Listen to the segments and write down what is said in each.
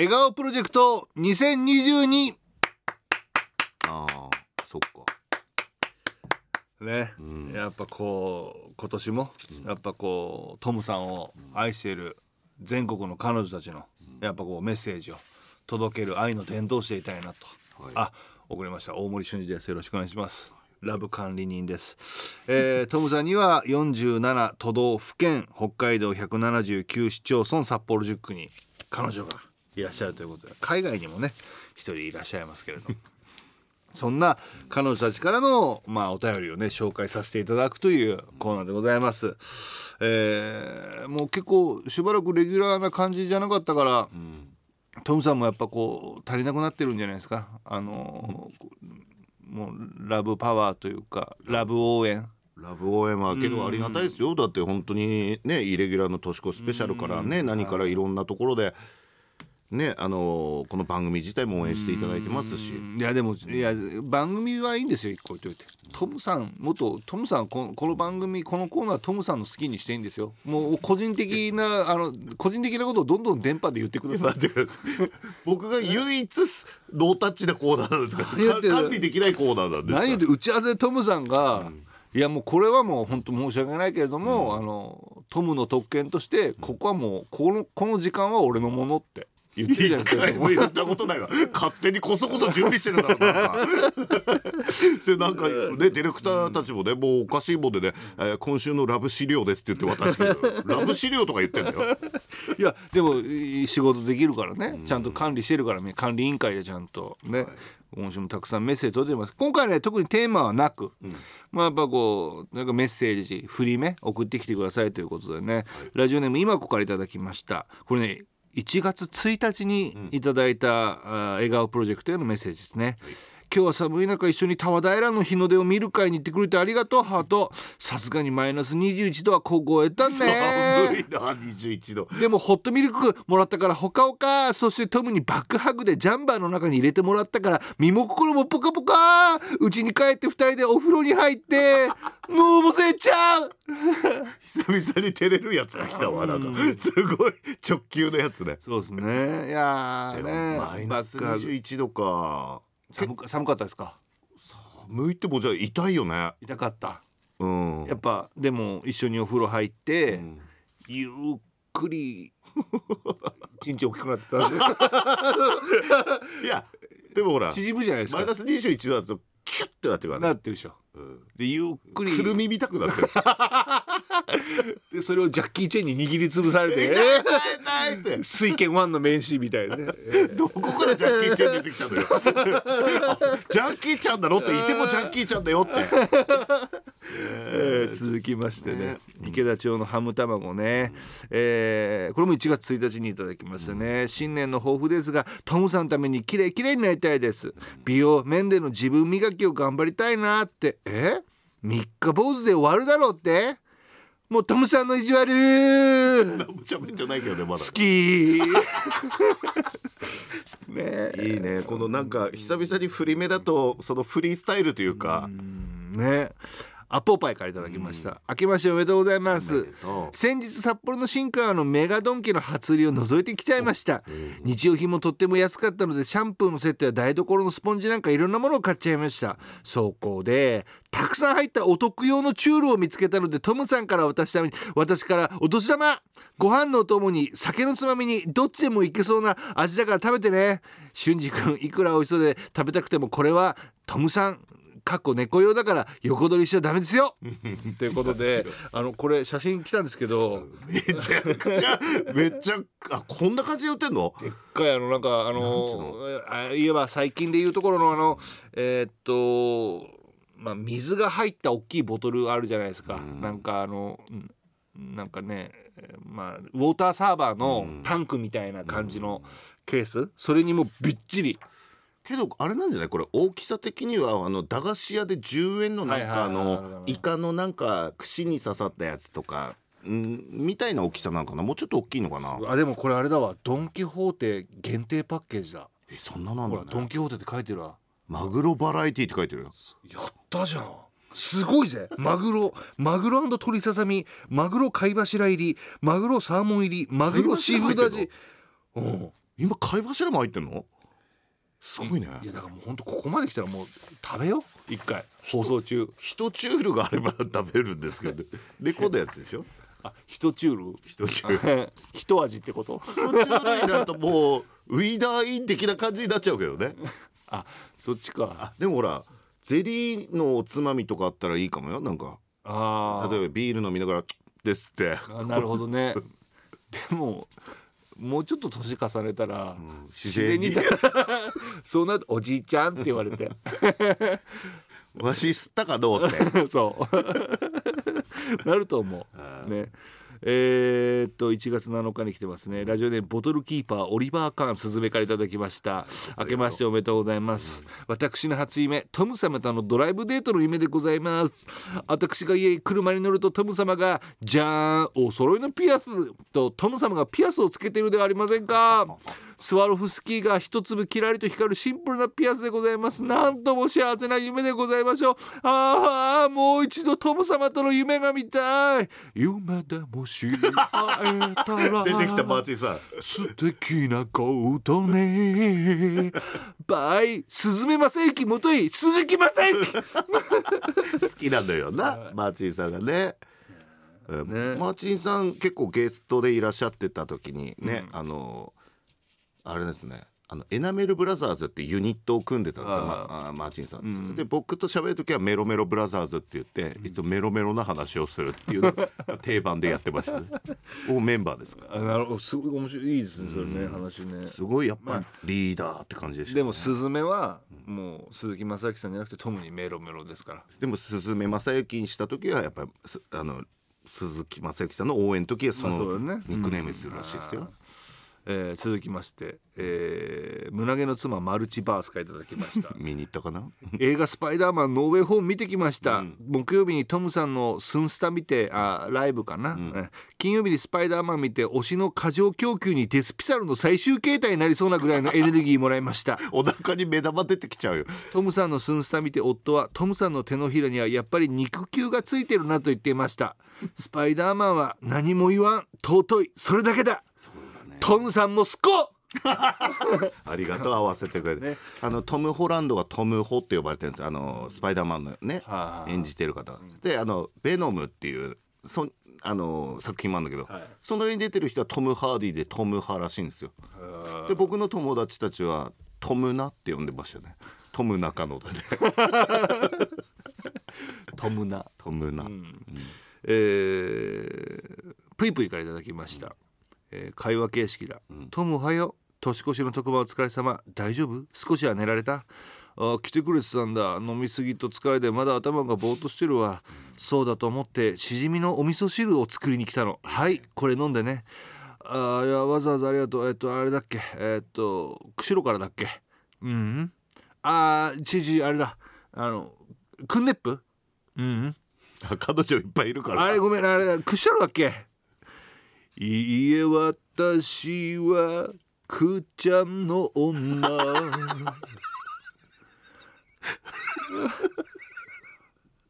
笑顔プロジェクト2022ああそっか。ね、うん。やっぱこう今年もやっぱこうトムさんを愛している全国の彼女たちのやっぱこうメッセージを届ける愛の伝道していたいなと、はい。あ送りました。大森俊二です。よろしくお願いします。ラブ管理人です、えー、トムさんには47都道府県北海道179市町村札幌10区に彼女がいらっしゃるということで海外にもね一人いらっしゃいますけれども そんな彼女たちからの、まあ、お便りをね紹介させていただくというコーナーでございます。えーもう結構しばらくレギュラーな感じじゃなかったから、トムさんもやっぱこう足りなくなってるんじゃないですか？あのもうラブパワーというかラブ応援。ラブ応援はけどありがたいですよ、だって本当にねイレギュラーの年越しスペシャルからね、何からいろんなところでねあのこの番組自体も応援していただいてますし、いやでもいや番組はいいんですよ一個言っておいて。トムさんもっとトムさんこのこの番組このコーナートムさんの好きにしていいんですよ。もう個人的なあの個人的なことをどんどん電波で言ってくださいだって。僕が唯一ノータッチなコーナーなんですか何やってる管理できないコーナーなんですか何で打ち合わせでトムさんが、いやもうこれはもう本当申し訳ないけれども、あのトムの特権としてここはもうこのこの時間は俺のものって言ってるじゃないですか言ったことないわ。勝手にこそこそ準備してるだろうなそれなんか ねディレクターたちもねもうおかしいもんでね、えー今週のラブ資料ですって言って渡してる。ラブ資料とか言ってんだよ。いやでもいい仕事できるからね。ちゃんと管理してるからね管理委員会でちゃんとね、今週もたくさんメッセージ届いてます。今回ね特にテーマはなく、まあやっぱこうなんかメッセージ振り目送ってきてくださいということでね、ラジオネーム今子からいただきました。これね1月1日にいただいた、あ笑顔プロジェクトへのメッセージですね、今日は寒い中一緒に田和平の日の出を見る会に行ってくれてありがとうハート。さすがにマイナス21度は凍えたね。寒いな21度。でもホットミルクもらったからほかほか。そしてトムにバックハグでジャンバーの中に入れてもらったから身も心もポカポカ。うちに帰って2人でお風呂に入って のぼせちゃう久々に照れるやつが来たわなん。かすごい直球のやつね。そうですね。いやーね。マイナスバックハグ21度か寒か寒かったですか？向いてもじゃあ痛いよね。痛かった。うん。やっぱでも一緒にお風呂入って、ん。ゆっくりちんちん大きくなってたんですよ。いやでもほら縮むじゃないですか。マイナス21度だとキュッてなってるからね。なってるでしょ。うん。でゆっくり。くるみ見たくなってる。でそれをジャッキー・チェンに握りつぶされて。痛いって水拳ワンの名シーンみたいなね。どこからジャッキーちゃん出てきたのよあジャッキーちゃんだろっていてもジャッキーちゃんだよってえー続きましてね池田町のハム卵ね、えーこれも1月1日にいただきましたね。新年の抱負ですがトムさんのために綺麗綺麗になりたいです。美容面での自分磨きを頑張りたいなって。え？三日坊主で終わるだろうって？もうトムさんの意地悪。何も喋ってないけどねまだ。好き。ね。いいね。このなんか久々に振り目だとそのフリースタイルというか。ねアポパイからいただきました、明けましておめでとうございます。先日札幌の新川のメガドンキの初売りを覗いてきちゃいました。日用品もとっても安かったのでシャンプーのセットや台所のスポンジなんかいろんなものを買っちゃいました。そこでたくさん入ったお得用のチュールを見つけたのでトムさんから渡したために私からお年玉ご飯のお供に酒のつまみにどっちでもいけそうな味だから食べてね。俊二君いくら美味しそうで食べたくてもこれはトムさんかっこ猫用だから横取りしちゃダメですよ。ということであのこれ写真来たんですけど。めちゃくちゃめっちゃあこんな感じで売ってんの？一回あのなんかあのあ言えば最近でいうところのあのえーっとまあ水が入った大きいボトルあるじゃないですか、うん。なんかあのうんなんかねえーまあウォーターサーバーのタンクみたいな感じのケース。それにもうびっちりけどあれなんじゃない？これ大きさ的にはあの駄菓子屋で10円のなんかあのイカのなんか串に刺さったやつとかん？みたいな大きさなのかな？もうちょっと大きいのかな？あでもこれあれだわ。ドン・キホーテ限定パッケージだ。えそんななんほらドン・だねキホーテって書いてるわマグロバラエティって書いてるよ。やったじゃん。すごいぜ。マグロマグロ鶏ささみマグロ貝柱入りマグロサーモン入りマグロシーフード味。うん。今貝柱も入ってんの？すごいね。いやだからもう本当ここまで来たらもう食べよう。一回。放送中。一チュールがあれば食べるんですけど。レコードやつでしょ？あ一チュール？一チュール。一味ってこと？一チュールになるともうウィーダーイン的な感じになっちゃうけどね。あそっちか。あでもほらゼリーのおつまみとかあったらいいかもよなんか。あ例えばビール飲みながら「です」って。あなるほどね。でももうちょっと年重ねたら、自然に そうなるとおじいちゃんって言われて。わし吸ったかどうって。そう。なると思う。ねえーっと1月7日に来てますね。ラジオネームボトルキーパーオリバー・カーンスズメからいただきました。明けましておめでとうございます、私の初夢トム様とのドライブデートの夢でございます。私が家に車に乗るとトム様がじゃーんお揃いのピアスとトム様がピアスをつけているではありませんか。スワロフスキーが一粒キラリと光るシンプルなピアスでございます。なんとも幸せな夢でございましょう。ああもう一度トム様との夢が見たい。夢でもし会えたら。出てきたマーチンさん。素敵なことね。バイ。スズメマセイキ元井。鈴木マセイキ。好きなんだよなマーチンさんがね。えねマーチンさん結構ゲストでいらっしゃってた時にね、あのあれですね。あのエナメルブラザーズってユニットを組んでたんですよ。まあマーチンさんです、で僕と喋る時はメロメロブラザーズって言っていつもメロメロな話をするっていう 定番でやってました。ね僕メンバーですか？らあなるほど。すごい面白いいいですねそれね話ね。すごいやっぱりリーダーって感じでした、でもスズメはもう鈴木雅之さんじゃなくてトムにメロメロですから。でも鈴目正幸にした時はやっぱりすあの鈴木雅之さんの応援の時はそのニックネームにするらしいですよ。えー続きまして、えー胸毛の妻マルチバースからいただきました。見に行ったかな？映画「スパイダーマンノーウェイホーム」見てきました、木曜日にトムさんのスンスタ見てあライブかな、え金曜日にスパイダーマン見て推しの過剰供給にデスピサルの最終形態になりそうなぐらいのエネルギーもらいました。お腹に目玉出てきちゃうよ。トムさんのスンスタ見て夫はトムさんの手のひらにはやっぱり肉球がついてるなと言っていました。スパイダーマンは何も言わん尊い。それだけだトムさんもすこ ありがとう合わせてくれて、あのトム・ホランドがトム・ホって呼ばれてるんですよ。あのスパイダーマンのね、はあ演じてる方。であのベノムっていうそあの作品もあるんだけど、はい。その絵に出てる人はトム・ハーディでトム派らしいんですよ。で僕の友達たちはトムナって呼んでましたね。トム中野で。ね トムナ。トムナ、えー、ぷいぷいからいただきました、えー会話形式だ、トムおはよう年越しの特番お疲れ様大丈夫？少しは寝られた？あ来てくれてたんだ。飲みすぎと疲れでまだ頭がぼーっとしてるわ、そうだと思ってしじみのお味噌汁を作りに来たの。はいこれ飲んでね。あーいやわざわざありがとう。えっとあれだっけ？えっと釧路からだっけ？うん。あーちちあれだ。あのクンネップうん。あ彼女いっぱいいるから。あれごめんあれクッシャロだっけ？いいえ私はくーちゃんの女。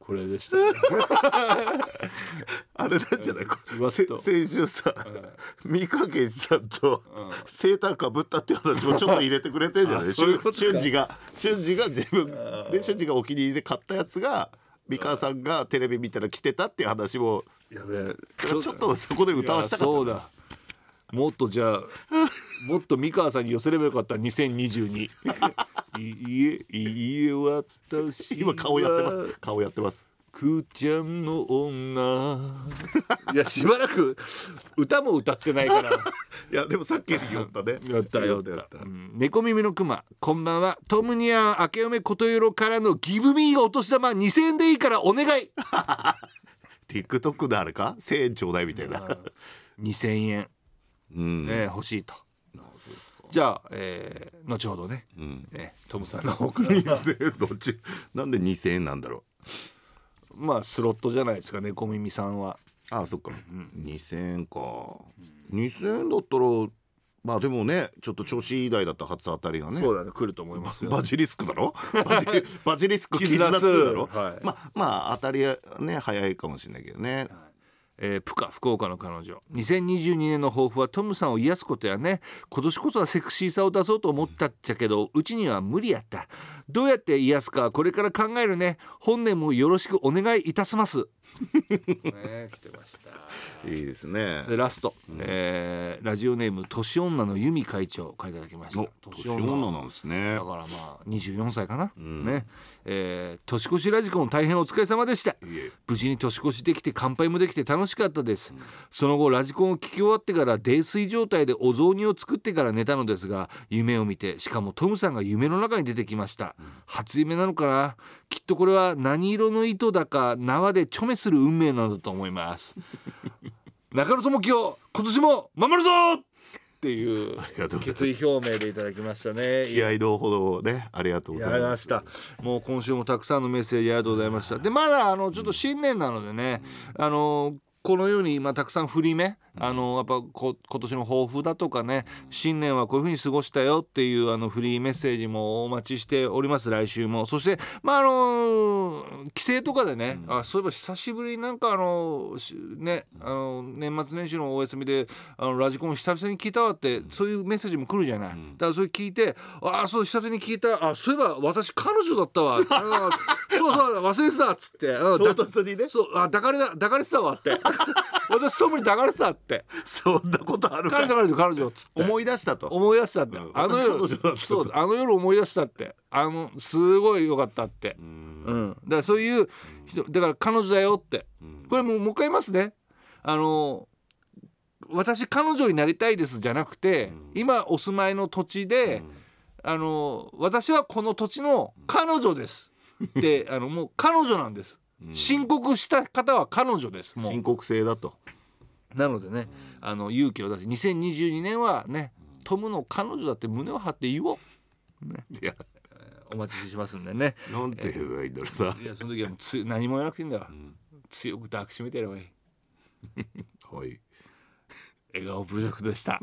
これでした、あれなんじゃない？わっせと先週さ三ヶ月さんとセーターかぶったっていう話もちょっと入れてくれてんじゃない？瞬時が瞬時が自分で瞬時がお気に入りで買ったやつが三川さんがテレビ見たら着てたっていう話もやべえ。ちょっとそこで歌わしたかったそうだ。もっとじゃあもっと三川さんに寄せればよかった。2022いいえいいえ私今顔やってます。顔やってます。くーちゃんの女。いやしばらく歌も歌ってないから。いやでもさっきよったね。やったよやったうん。猫耳のクマ。こんばんは。トムニア明け嫁ことよろからのギブミーお年玉2000円でいいからお願い TikTok であれか？1000円ちょうだいみたいな2000円、うん。えー欲しいと。じゃあ、えー後ほどね、ん。ねトムさんの方から。2000円どっち？なんで2000円なんだろまあスロットじゃないですか猫耳さんは。うああそっか、2000円か。2000円だったらまあでもねちょっと調子いい台だった初当たりがねそうだね来ると思いますよ。バジリスクだろ？バジバジリスク絆絆2だろ、はい。まあまあ当たりはね早いかもしれないけどね、えー、プカ福岡の彼女。2022年の抱負はトムさんを癒すことやね。今年こそはセクシーさを出そうと思ったっちゃけどうちには無理やった。どうやって癒すかこれから考えるね。本年もよろしくお願いいたしますね来てました。いいですね。でラスト、えーラジオネーム年女の由美会長からいただきました。お年女なんですね。だからまあ24歳かな、ね。えー年越しラジコン大変お疲れ様でした。無事に年越しできて乾杯もできて楽しかったです、その後ラジコンを聞き終わってから泥酔状態でお雑煮を作ってから寝たのですが夢を見てしかもトムさんが夢の中に出てきました、初夢なのかな？きっとこれは何色の糸だか縄でちょめする運命なのだと思います。中野智樹今年も守るぞっていう決意表明でいただきましたね。気合い同ほどねありがとうございました。もう今週もたくさんのメッセージありがとうございました。でまだあのちょっと新年なのでね、あのこのようにまあたくさん振り目あのやっぱこ今年の抱負だとかね新年はこういうふうに過ごしたよっていうあのフリーメッセージもお待ちしております。来週も。そしてまああの帰省とかでね、あそういえば久しぶりになんかあのしねあの年末年始のお休みであのラジコン久々に聞いたわってそういうメッセージも来るじゃない、だからそれ聞いてああそう久々に聞いたあそういえば私彼女だったわ。あそうそう忘れてたっつって、うんだ唐突にね。そうあ抱かれた抱かれてたわって。私トムに抱かれてたって。そんなことあるか。彼女彼女彼女っつって。思い出したと。思い出したって、うん。あの夜そうあの夜思い出したってあのすごい良かったって。ううん。ん、だからそういう人だから彼女だよって。これもうもう一回言いますね。あの私彼女になりたいですじゃなくて、今お住まいの土地で、あの私はこの土地の彼女です。であのもう彼女なんです、申告した方は彼女です。申告制だと。なのでねあの勇気を出して2022年はねトムの彼女だって胸を張って言おう。いやお待ちしますんでね。なんて言えばいいんだろうさいやその時はもうつ何も言わなくていいんだよ、強く抱きしめてやればいい。はい。笑顔プロジェクトでした